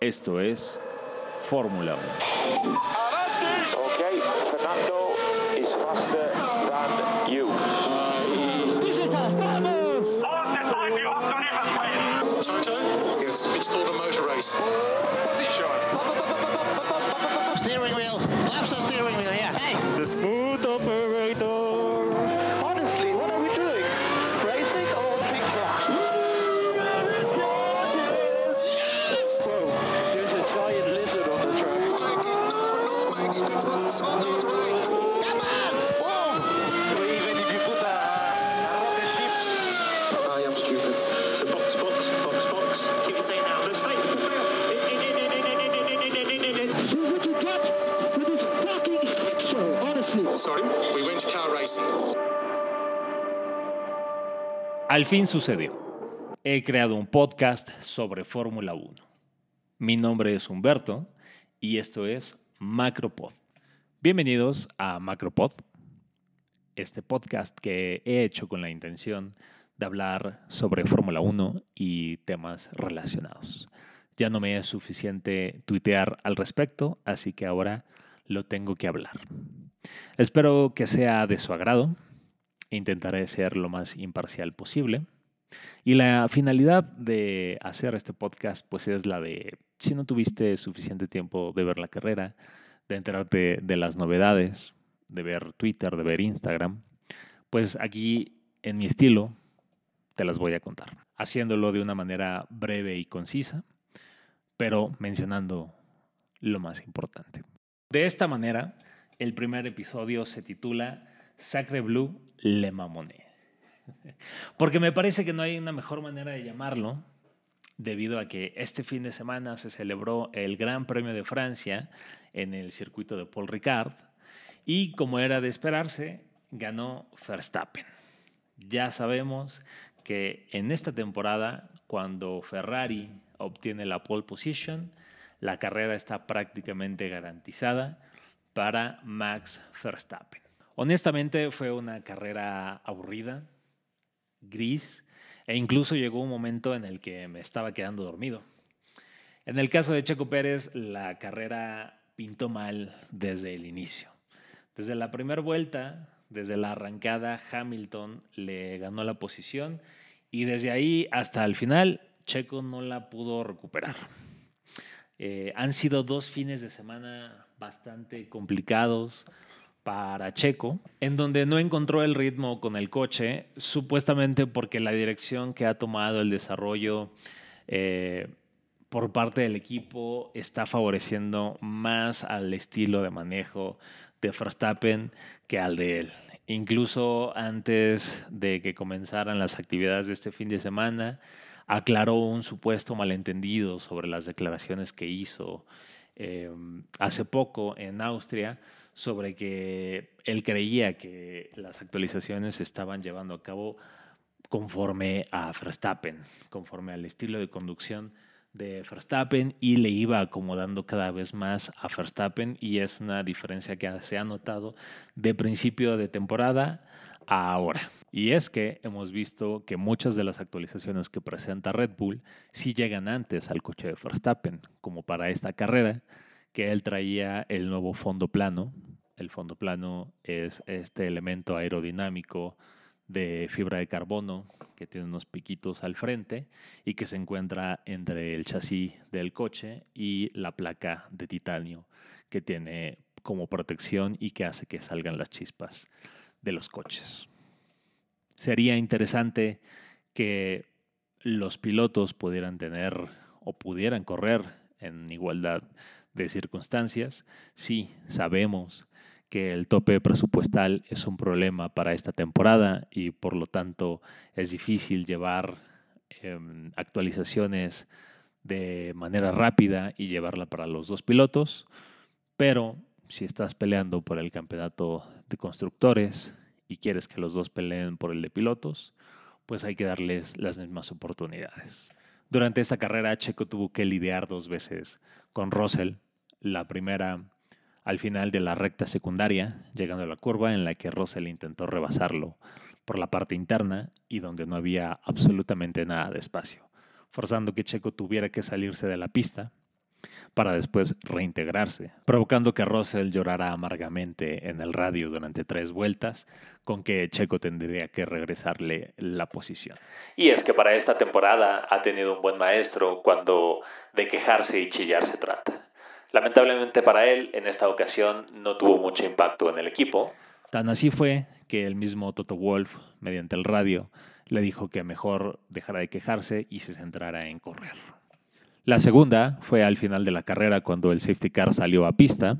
Esto es Fórmula 1. Okay, Fernando is faster than you. Toto? Yes. It's called a motor race. Steering wheel. Left the steering wheel, yeah. Hey. Al fin sucedió. He creado un podcast sobre Fórmula 1. Mi nombre es Humberto y esto es Macropod. Bienvenidos a Macropod, este podcast que he hecho con la intención de hablar sobre Fórmula 1 y temas relacionados. Ya no me es suficiente tuitear al respecto, así que ahora lo tengo que hablar. Espero que sea de su agrado. Intentaré ser lo más imparcial posible. Y la finalidad de hacer este podcast pues es la de, si no tuviste suficiente tiempo de ver la carrera, de enterarte de las novedades, de ver Twitter, de ver Instagram, pues aquí en mi estilo te las voy a contar, haciéndolo de una manera breve y concisa, pero mencionando lo más importante. De esta manera, el primer episodio se titula Sacre Blue Le Mamoné. Porque me parece que no hay una mejor manera de llamarlo, debido a que este fin de semana se celebró el Gran Premio de Francia en el circuito de Paul Ricard y como era de esperarse, ganó Verstappen. Ya sabemos que en esta temporada, cuando Ferrari obtiene la pole position, la carrera está prácticamente garantizada para Max Verstappen. Honestamente fue una carrera aburrida, gris, e incluso llegó un momento en el que me estaba quedando dormido. En el caso de Checo Pérez, la carrera pintó mal desde el inicio. Desde la primera vuelta, desde la arrancada, Hamilton le ganó la posición y desde ahí hasta el final, Checo no la pudo recuperar. Eh, han sido dos fines de semana bastante complicados para Checo, en donde no encontró el ritmo con el coche, supuestamente porque la dirección que ha tomado el desarrollo eh, por parte del equipo está favoreciendo más al estilo de manejo de Verstappen que al de él. Incluso antes de que comenzaran las actividades de este fin de semana, aclaró un supuesto malentendido sobre las declaraciones que hizo eh, hace poco en Austria sobre que él creía que las actualizaciones se estaban llevando a cabo conforme a Verstappen, conforme al estilo de conducción de Verstappen y le iba acomodando cada vez más a Verstappen y es una diferencia que se ha notado de principio de temporada a ahora. Y es que hemos visto que muchas de las actualizaciones que presenta Red Bull sí llegan antes al coche de Verstappen, como para esta carrera, que él traía el nuevo fondo plano. El fondo plano es este elemento aerodinámico de fibra de carbono que tiene unos piquitos al frente y que se encuentra entre el chasis del coche y la placa de titanio que tiene como protección y que hace que salgan las chispas de los coches. Sería interesante que los pilotos pudieran tener o pudieran correr en igualdad de circunstancias. Sí, sabemos que el tope presupuestal es un problema para esta temporada y por lo tanto es difícil llevar eh, actualizaciones de manera rápida y llevarla para los dos pilotos, pero si estás peleando por el campeonato de constructores y quieres que los dos peleen por el de pilotos, pues hay que darles las mismas oportunidades. Durante esta carrera, Checo tuvo que lidiar dos veces con Russell. La primera al final de la recta secundaria, llegando a la curva en la que Russell intentó rebasarlo por la parte interna y donde no había absolutamente nada de espacio, forzando que Checo tuviera que salirse de la pista para después reintegrarse, provocando que Russell llorara amargamente en el radio durante tres vueltas, con que Checo tendría que regresarle la posición. Y es que para esta temporada ha tenido un buen maestro cuando de quejarse y chillar se trata. Lamentablemente para él, en esta ocasión no tuvo mucho impacto en el equipo. Tan así fue que el mismo Toto Wolf, mediante el radio, le dijo que mejor dejara de quejarse y se centrara en correr. La segunda fue al final de la carrera cuando el safety car salió a pista.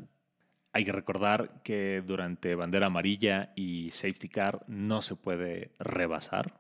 Hay que recordar que durante bandera amarilla y safety car no se puede rebasar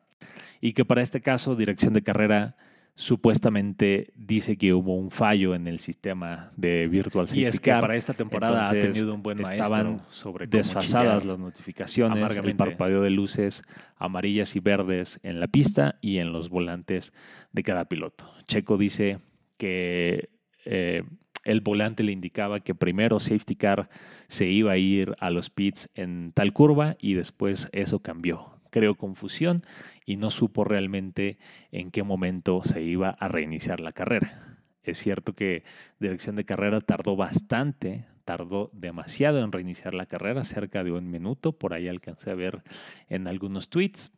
y que para este caso dirección de carrera supuestamente dice que hubo un fallo en el sistema de Virtual Safety Y es que Car. para esta temporada ha tenido un buen maestro estaban sobre desfasadas las notificaciones, el parpadeo de luces amarillas y verdes en la pista y en los volantes de cada piloto. Checo dice que eh, el volante le indicaba que primero Safety Car se iba a ir a los pits en tal curva y después eso cambió. Creó confusión y no supo realmente en qué momento se iba a reiniciar la carrera. Es cierto que dirección de carrera tardó bastante, tardó demasiado en reiniciar la carrera, cerca de un minuto, por ahí alcancé a ver en algunos tweets.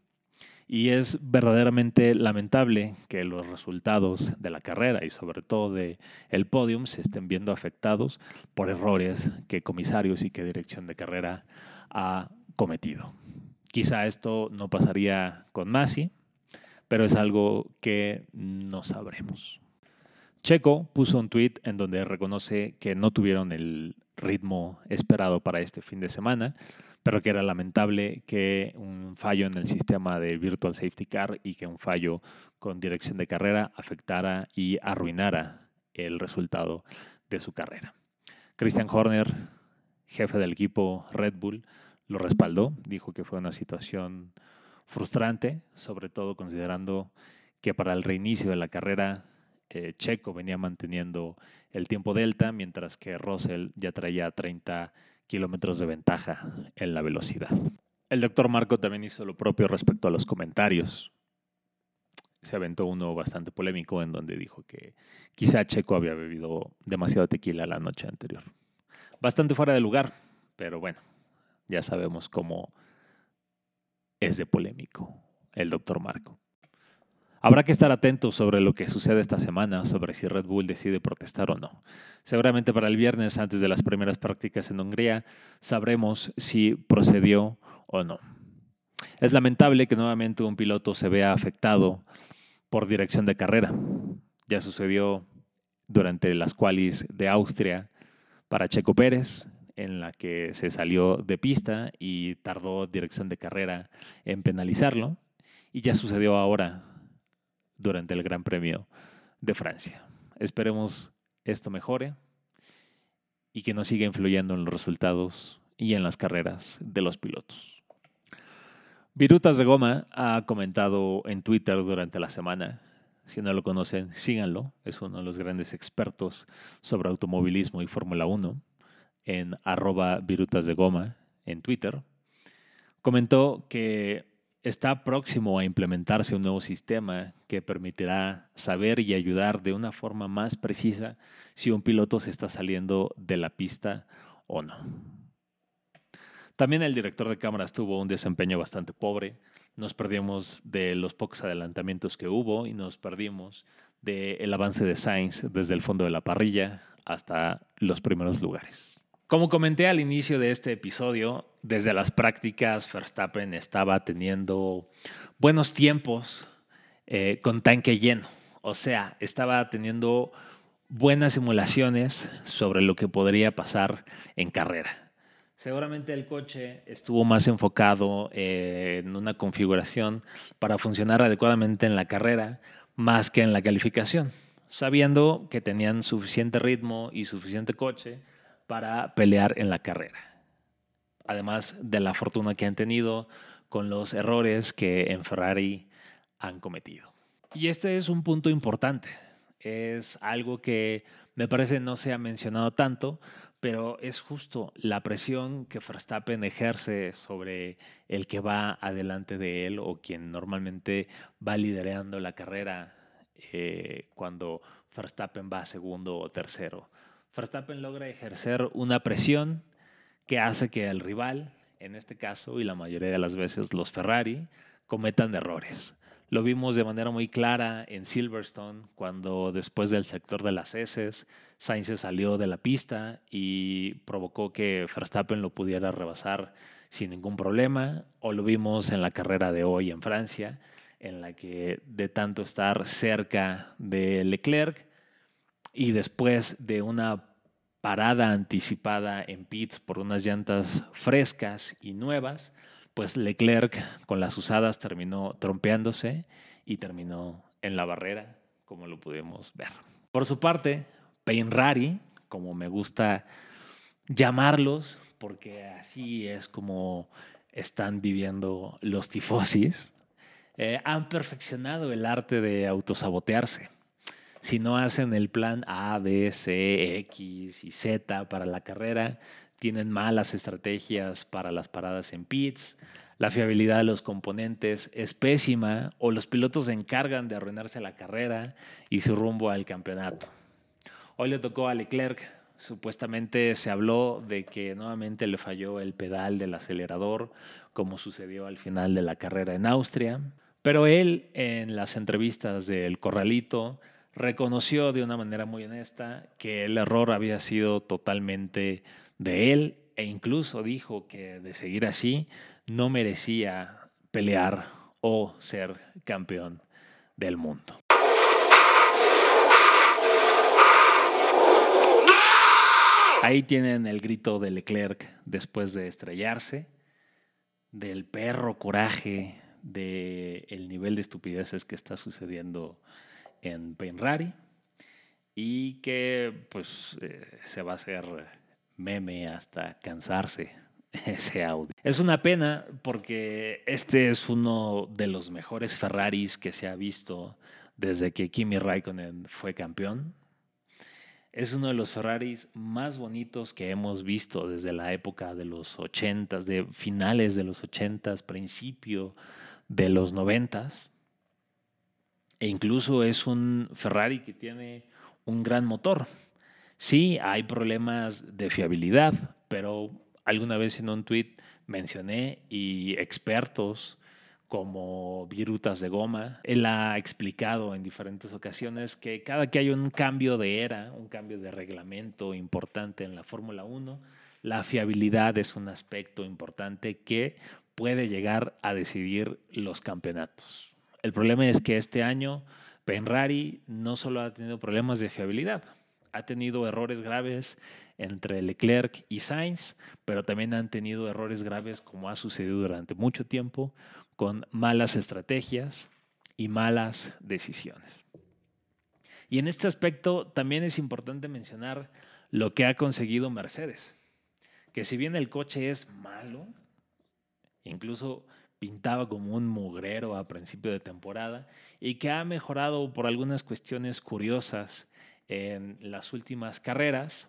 Y es verdaderamente lamentable que los resultados de la carrera y sobre todo de el podium se estén viendo afectados por errores que comisarios y que dirección de carrera ha cometido. Quizá esto no pasaría con Masi, pero es algo que no sabremos. Checo puso un tweet en donde reconoce que no tuvieron el ritmo esperado para este fin de semana, pero que era lamentable que un fallo en el sistema de Virtual Safety Car y que un fallo con dirección de carrera afectara y arruinara el resultado de su carrera. Christian Horner, jefe del equipo Red Bull, lo respaldó, dijo que fue una situación frustrante, sobre todo considerando que para el reinicio de la carrera eh, Checo venía manteniendo el tiempo delta, mientras que Russell ya traía 30 kilómetros de ventaja en la velocidad. El doctor Marco también hizo lo propio respecto a los comentarios. Se aventó uno bastante polémico en donde dijo que quizá Checo había bebido demasiado tequila la noche anterior. Bastante fuera de lugar, pero bueno, ya sabemos cómo es de polémico el doctor Marco. Habrá que estar atentos sobre lo que sucede esta semana, sobre si Red Bull decide protestar o no. Seguramente para el viernes, antes de las primeras prácticas en Hungría, sabremos si procedió o no. Es lamentable que nuevamente un piloto se vea afectado por dirección de carrera. Ya sucedió durante las qualis de Austria para Checo Pérez, en la que se salió de pista y tardó dirección de carrera en penalizarlo. Y ya sucedió ahora durante el Gran Premio de Francia. Esperemos esto mejore y que no siga influyendo en los resultados y en las carreras de los pilotos. Virutas de Goma ha comentado en Twitter durante la semana. Si no lo conocen, síganlo. Es uno de los grandes expertos sobre automovilismo y Fórmula 1 en arroba virutas de goma en Twitter. Comentó que está próximo a implementarse un nuevo sistema que permitirá saber y ayudar de una forma más precisa si un piloto se está saliendo de la pista o no. También el director de cámaras tuvo un desempeño bastante pobre. Nos perdimos de los pocos adelantamientos que hubo y nos perdimos del avance de Sainz desde el fondo de la parrilla hasta los primeros lugares. Como comenté al inicio de este episodio, desde las prácticas Verstappen estaba teniendo buenos tiempos eh, con tanque lleno. O sea, estaba teniendo buenas simulaciones sobre lo que podría pasar en carrera. Seguramente el coche estuvo más enfocado eh, en una configuración para funcionar adecuadamente en la carrera más que en la calificación, sabiendo que tenían suficiente ritmo y suficiente coche para pelear en la carrera. Además de la fortuna que han tenido con los errores que en Ferrari han cometido. Y este es un punto importante. Es algo que me parece no se ha mencionado tanto, pero es justo la presión que Verstappen ejerce sobre el que va adelante de él o quien normalmente va liderando la carrera eh, cuando Verstappen va segundo o tercero. Verstappen logra ejercer una presión que hace que el rival, en este caso y la mayoría de las veces los Ferrari, cometan errores. Lo vimos de manera muy clara en Silverstone, cuando después del sector de las heces, Sainz se salió de la pista y provocó que Verstappen lo pudiera rebasar sin ningún problema. O lo vimos en la carrera de hoy en Francia, en la que de tanto estar cerca de Leclerc y después de una parada anticipada en pits por unas llantas frescas y nuevas, pues Leclerc con las usadas terminó trompeándose y terminó en la barrera, como lo pudimos ver. Por su parte, Rari, como me gusta llamarlos, porque así es como están viviendo los tifosis, eh, han perfeccionado el arte de autosabotearse. Si no hacen el plan A, B, C, X y Z para la carrera, tienen malas estrategias para las paradas en pits, la fiabilidad de los componentes es pésima o los pilotos se encargan de arruinarse la carrera y su rumbo al campeonato. Hoy le tocó a Leclerc, supuestamente se habló de que nuevamente le falló el pedal del acelerador, como sucedió al final de la carrera en Austria, pero él en las entrevistas del Corralito reconoció de una manera muy honesta que el error había sido totalmente de él e incluso dijo que de seguir así no merecía pelear o ser campeón del mundo. Ahí tienen el grito de Leclerc después de estrellarse, del perro coraje, del nivel de estupideces que está sucediendo en Penrari y que pues eh, se va a hacer meme hasta cansarse ese audio. Es una pena porque este es uno de los mejores Ferraris que se ha visto desde que Kimi Raikkonen fue campeón. Es uno de los Ferraris más bonitos que hemos visto desde la época de los 80s, de finales de los 80s, principio de los 90s. E incluso es un Ferrari que tiene un gran motor. Sí, hay problemas de fiabilidad, pero alguna vez en un tweet mencioné y expertos como virutas de goma, él ha explicado en diferentes ocasiones que cada que hay un cambio de era, un cambio de reglamento importante en la Fórmula 1, la fiabilidad es un aspecto importante que puede llegar a decidir los campeonatos. El problema es que este año Penrari no solo ha tenido problemas de fiabilidad, ha tenido errores graves entre Leclerc y Sainz, pero también han tenido errores graves como ha sucedido durante mucho tiempo con malas estrategias y malas decisiones. Y en este aspecto también es importante mencionar lo que ha conseguido Mercedes, que si bien el coche es malo, incluso pintaba como un mugrero a principio de temporada y que ha mejorado por algunas cuestiones curiosas en las últimas carreras.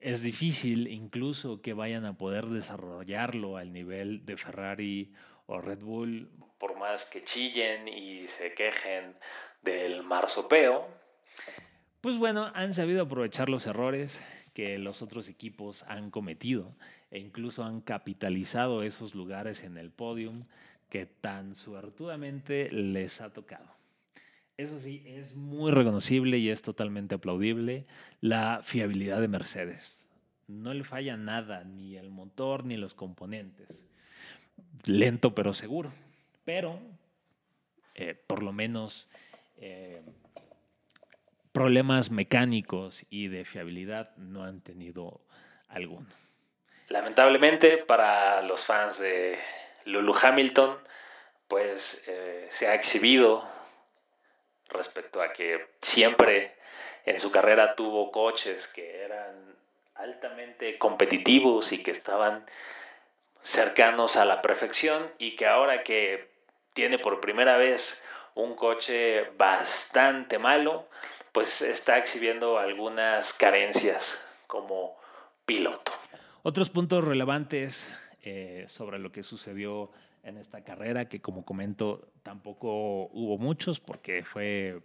Es difícil incluso que vayan a poder desarrollarlo al nivel de Ferrari o Red Bull, por más que chillen y se quejen del marsopeo. Pues bueno, han sabido aprovechar los errores que los otros equipos han cometido e incluso han capitalizado esos lugares en el podium que tan suertudamente les ha tocado. Eso sí, es muy reconocible y es totalmente aplaudible la fiabilidad de Mercedes. No le falla nada, ni el motor ni los componentes. Lento pero seguro. Pero, eh, por lo menos, eh, problemas mecánicos y de fiabilidad no han tenido alguno. Lamentablemente para los fans de Lulu Hamilton, pues eh, se ha exhibido respecto a que siempre en su carrera tuvo coches que eran altamente competitivos y que estaban cercanos a la perfección y que ahora que tiene por primera vez un coche bastante malo, pues está exhibiendo algunas carencias como piloto. Otros puntos relevantes eh, sobre lo que sucedió en esta carrera, que como comento tampoco hubo muchos porque fue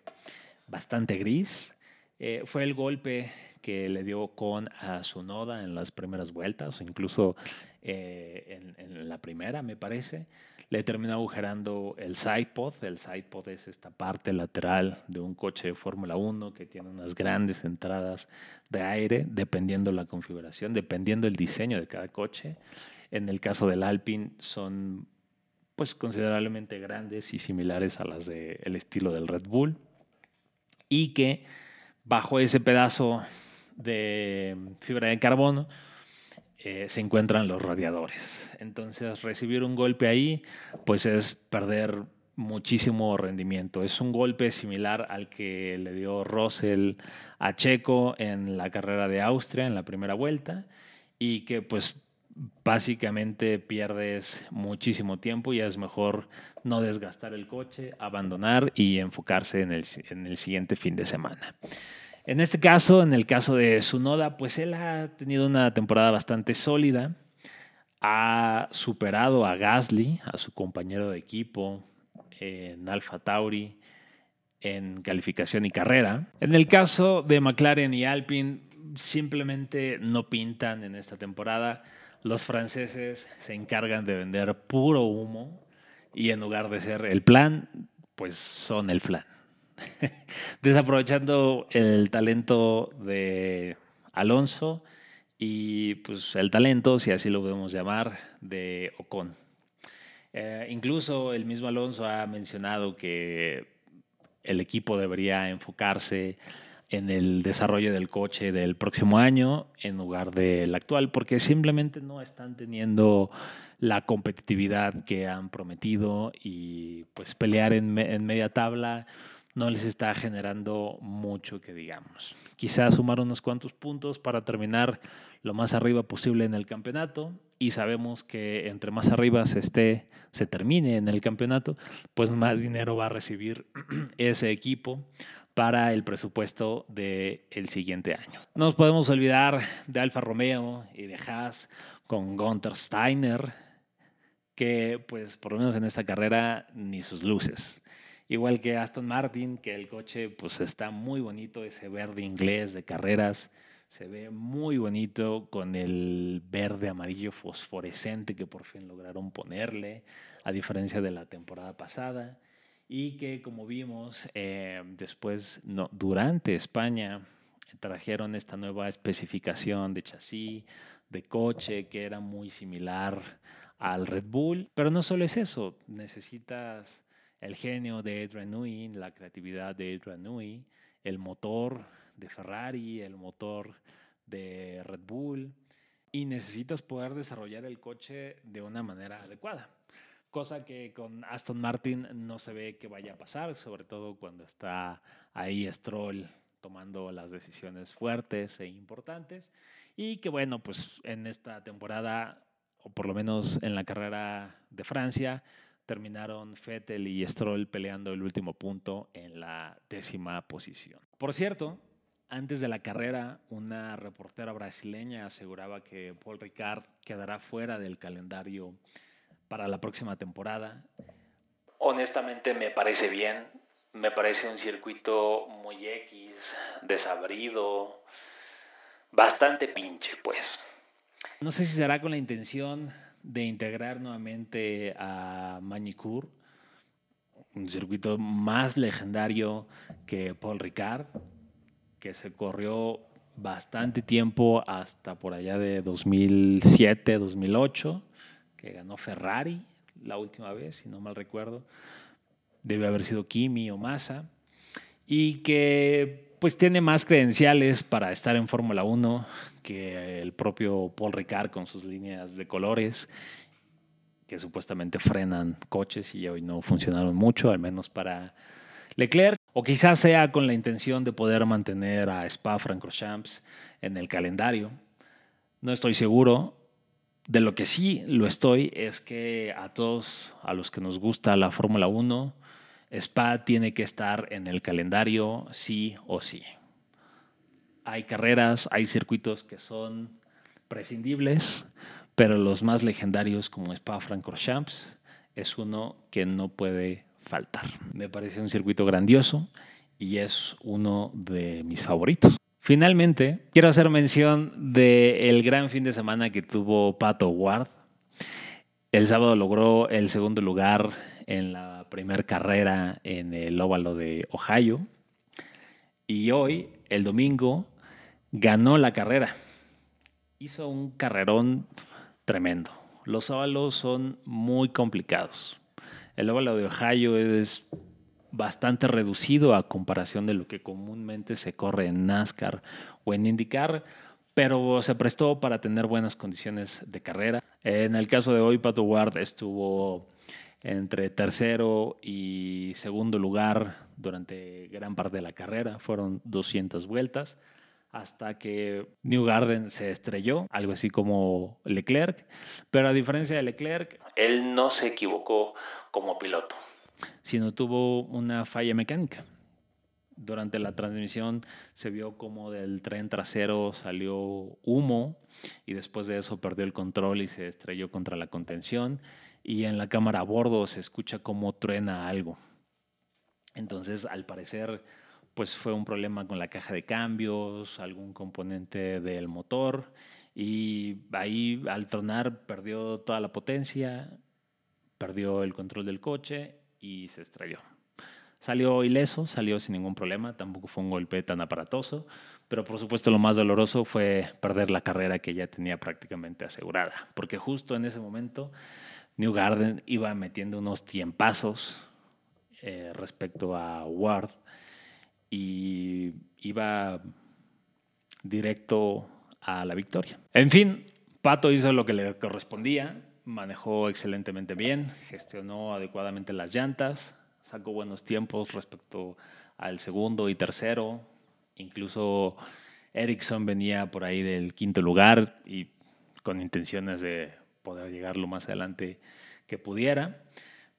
bastante gris. Eh, fue el golpe que le dio con a su noda en las primeras vueltas, incluso eh, en, la primera, me parece. Le terminó agujerando el sidepod. El sidepod es esta parte lateral de un coche de Fórmula 1 que tiene unas grandes entradas de aire, dependiendo la configuración, dependiendo el diseño de cada coche. En el caso del Alpine son pues considerablemente grandes y similares a las del estilo del Red Bull y que bajo ese pedazo de fibra de carbono eh, se encuentran los radiadores. Entonces recibir un golpe ahí pues es perder muchísimo rendimiento. Es un golpe similar al que le dio Russell a Checo en la carrera de Austria en la primera vuelta y que pues básicamente pierdes muchísimo tiempo y es mejor no desgastar el coche, abandonar y enfocarse en el, en el siguiente fin de semana. En este caso, en el caso de Sunoda, pues él ha tenido una temporada bastante sólida. Ha superado a Gasly, a su compañero de equipo en Alfa Tauri, en calificación y carrera. En el caso de McLaren y Alpine, simplemente no pintan en esta temporada. Los franceses se encargan de vender puro humo y en lugar de ser el plan, pues son el flan. Desaprovechando el talento de Alonso y pues el talento, si así lo podemos llamar, de Ocon. Eh, incluso el mismo Alonso ha mencionado que el equipo debería enfocarse en el desarrollo del coche del próximo año en lugar del actual, porque simplemente no están teniendo la competitividad que han prometido y pues pelear en, me- en media tabla no les está generando mucho que digamos. Quizás sumar unos cuantos puntos para terminar lo más arriba posible en el campeonato y sabemos que entre más arriba se esté, se termine en el campeonato, pues más dinero va a recibir ese equipo para el presupuesto del siguiente año. No nos podemos olvidar de Alfa Romeo y de Haas con Gunther Steiner, que pues por lo menos en esta carrera ni sus luces. Igual que Aston Martin, que el coche pues está muy bonito, ese verde inglés de carreras, se ve muy bonito con el verde amarillo fosforescente que por fin lograron ponerle, a diferencia de la temporada pasada. Y que como vimos eh, después, durante España, trajeron esta nueva especificación de chasis, de coche, que era muy similar al Red Bull. Pero no solo es eso, necesitas el genio de Adrian Newey, la creatividad de Adrian Newey, el motor de Ferrari, el motor de Red Bull, y necesitas poder desarrollar el coche de una manera adecuada. Cosa que con Aston Martin no se ve que vaya a pasar, sobre todo cuando está ahí Stroll tomando las decisiones fuertes e importantes. Y que bueno, pues en esta temporada, o por lo menos en la carrera de Francia, terminaron Vettel y Stroll peleando el último punto en la décima posición. Por cierto, antes de la carrera, una reportera brasileña aseguraba que Paul Ricard quedará fuera del calendario para la próxima temporada. Honestamente me parece bien, me parece un circuito muy X, desabrido, bastante pinche pues. No sé si será con la intención de integrar nuevamente a Manicur, un circuito más legendario que Paul Ricard, que se corrió bastante tiempo hasta por allá de 2007, 2008, que ganó Ferrari la última vez, si no mal recuerdo. Debe haber sido Kimi o Massa. Y que pues tiene más credenciales para estar en Fórmula 1 que el propio Paul Ricard con sus líneas de colores que supuestamente frenan coches y hoy no funcionaron mucho, al menos para Leclerc. O quizás sea con la intención de poder mantener a Spa Francorchamps en el calendario. No estoy seguro. De lo que sí lo estoy es que a todos, a los que nos gusta la Fórmula 1, Spa tiene que estar en el calendario sí o sí. Hay carreras, hay circuitos que son prescindibles, pero los más legendarios como Spa Francorchamps es uno que no puede faltar. Me parece un circuito grandioso y es uno de mis favoritos. Finalmente, quiero hacer mención del gran fin de semana que tuvo Pato Ward. El sábado logró el segundo lugar en la primera carrera en el óvalo de Ohio. Y hoy, el domingo, ganó la carrera. Hizo un carrerón tremendo. Los óvalos son muy complicados. El óvalo de Ohio es bastante reducido a comparación de lo que comúnmente se corre en NASCAR o en IndyCar, pero se prestó para tener buenas condiciones de carrera. En el caso de hoy, Pato Ward estuvo entre tercero y segundo lugar durante gran parte de la carrera. Fueron 200 vueltas hasta que New Garden se estrelló, algo así como Leclerc, pero a diferencia de Leclerc, él no se equivocó como piloto, sino tuvo una falla mecánica. Durante la transmisión se vio como del tren trasero salió humo y después de eso perdió el control y se estrelló contra la contención y en la cámara a bordo se escucha como truena algo. Entonces, al parecer, pues fue un problema con la caja de cambios, algún componente del motor y ahí al tronar perdió toda la potencia, perdió el control del coche y se estrelló. Salió ileso, salió sin ningún problema, tampoco fue un golpe tan aparatoso, pero por supuesto lo más doloroso fue perder la carrera que ya tenía prácticamente asegurada, porque justo en ese momento New Garden iba metiendo unos tiempazos eh, respecto a Ward y iba directo a la victoria. En fin, Pato hizo lo que le correspondía, manejó excelentemente bien, gestionó adecuadamente las llantas, sacó buenos tiempos respecto al segundo y tercero. Incluso Ericsson venía por ahí del quinto lugar y con intenciones de poder llegar lo más adelante que pudiera.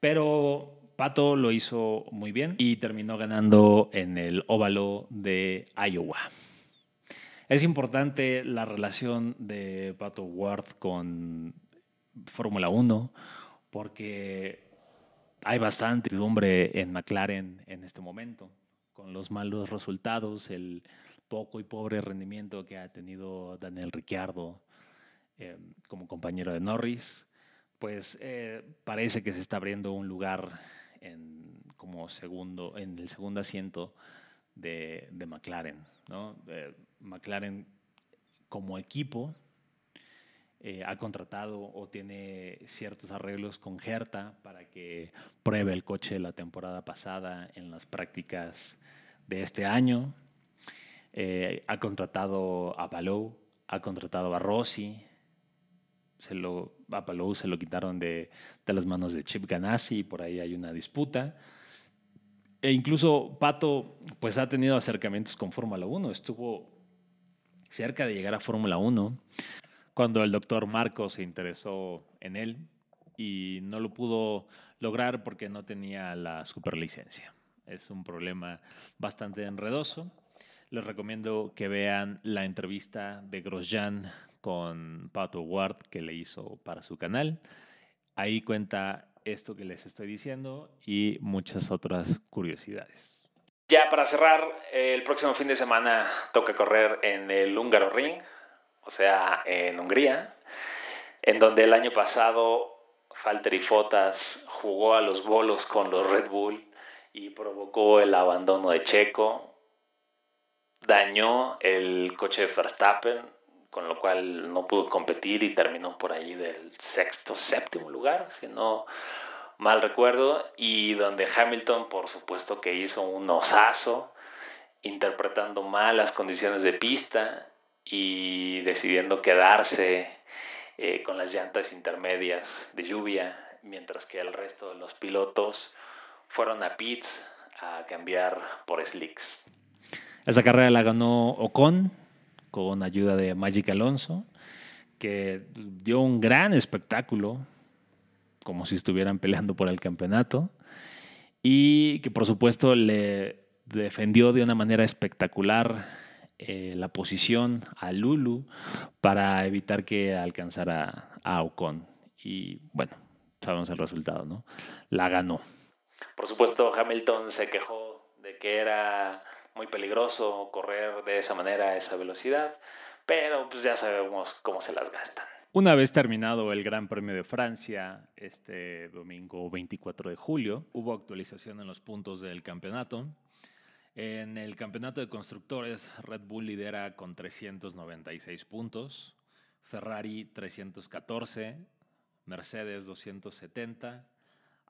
Pero Pato lo hizo muy bien y terminó ganando en el óvalo de Iowa. Es importante la relación de Pato Ward con Fórmula 1 porque hay bastante incertidumbre en McLaren en este momento, con los malos resultados, el poco y pobre rendimiento que ha tenido Daniel Ricciardo eh, como compañero de Norris, pues eh, parece que se está abriendo un lugar en, como segundo, en el segundo asiento de, McLaren. Eh, McLaren como equipo eh, ha contratado o tiene ciertos arreglos con Hertha para que pruebe el coche la temporada pasada en las prácticas de este año. Ha contratado a Palou, ha contratado a Rossi. Se lo, a Palou se lo quitaron de, de las manos de Chip Ganassi y por ahí hay una disputa. E incluso Pato pues ha tenido acercamientos con Fórmula 1. Estuvo cerca de llegar a Fórmula 1 cuando el doctor Marcos se interesó en él y no lo pudo lograr porque no tenía la superlicencia. Es un problema bastante enredoso. Les recomiendo que vean la entrevista de Grosjean con Pato Ward que le hizo para su canal. Ahí cuenta esto que les estoy diciendo y muchas otras curiosidades. Ya para cerrar, el próximo fin de semana toca correr en el Húngaro Ring, o sea, en Hungría, en donde el año pasado Falter y Fotas jugó a los bolos con los Red Bull y provocó el abandono de Checo, dañó el coche de Verstappen, con lo cual no pudo competir y terminó por ahí del sexto, séptimo lugar, si no mal recuerdo, y donde Hamilton, por supuesto, que hizo un osazo, interpretando mal las condiciones de pista y decidiendo quedarse eh, con las llantas intermedias de lluvia, mientras que el resto de los pilotos fueron a pits a cambiar por slicks. Esa carrera la ganó Ocon con ayuda de Magic Alonso, que dio un gran espectáculo, como si estuvieran peleando por el campeonato, y que por supuesto le defendió de una manera espectacular eh, la posición a Lulu para evitar que alcanzara a Ocon. Y bueno, sabemos el resultado, ¿no? La ganó. Por supuesto, Hamilton se quejó de que era muy peligroso correr de esa manera, a esa velocidad, pero pues ya sabemos cómo se las gastan. Una vez terminado el Gran Premio de Francia, este domingo 24 de julio, hubo actualización en los puntos del campeonato. En el campeonato de constructores, Red Bull lidera con 396 puntos, Ferrari 314, Mercedes 270,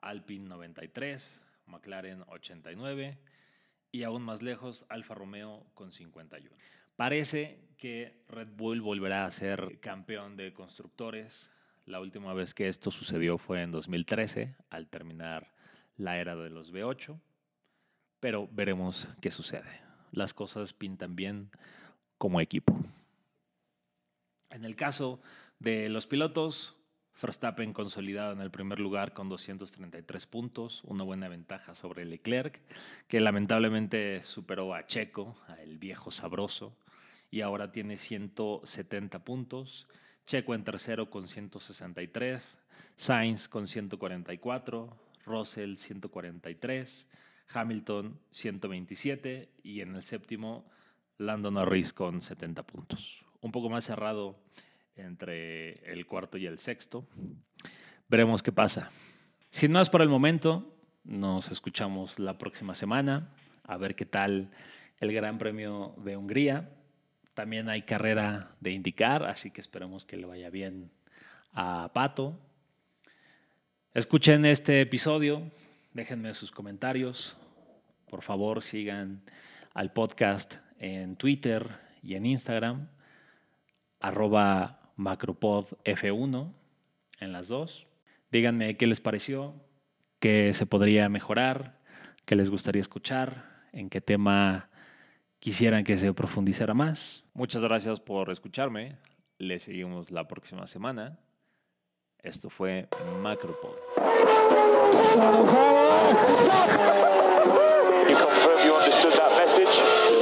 Alpine 93, McLaren 89 y aún más lejos Alfa Romeo con 51. Parece que Red Bull volverá a ser campeón de constructores. La última vez que esto sucedió fue en 2013, al terminar la era de los V8, pero veremos qué sucede. Las cosas pintan bien como equipo. En el caso de los pilotos, Verstappen consolidado en el primer lugar con 233 puntos, una buena ventaja sobre Leclerc, que lamentablemente superó a Checo, a el viejo sabroso, y ahora tiene 170 puntos. Checo en tercero con 163, Sainz con 144, Russell 143, Hamilton 127 y en el séptimo Lando Norris con 70 puntos. Un poco más cerrado entre el cuarto y el sexto. Veremos qué pasa. Sin más por el momento, nos escuchamos la próxima semana a ver qué tal el Gran Premio de Hungría. También hay carrera de indicar, así que esperemos que le vaya bien a Pato. Escuchen este episodio, déjenme sus comentarios. Por favor, sigan al podcast en Twitter y en Instagram, arroba macropodf1 en las dos. Díganme qué les pareció, qué se podría mejorar, qué les gustaría escuchar, en qué tema quisieran que se profundizara más. Muchas gracias por escucharme. Les seguimos la próxima semana. Esto fue Macropod. You confirm you understood that message?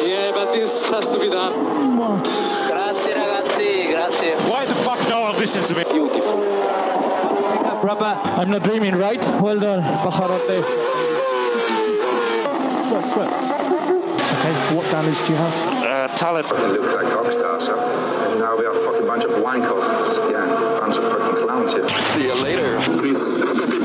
Yeah, but this has to be done. Fuck no one listen to me? I'm not dreaming, right? Well done, Pajarote. Sweat, sweat. Okay, what damage do you have? Uh, talent. fucking look like rock stars, so. And now we are a fucking bunch of wankers. Yeah, bunch of fucking clowns here. See you later. Please,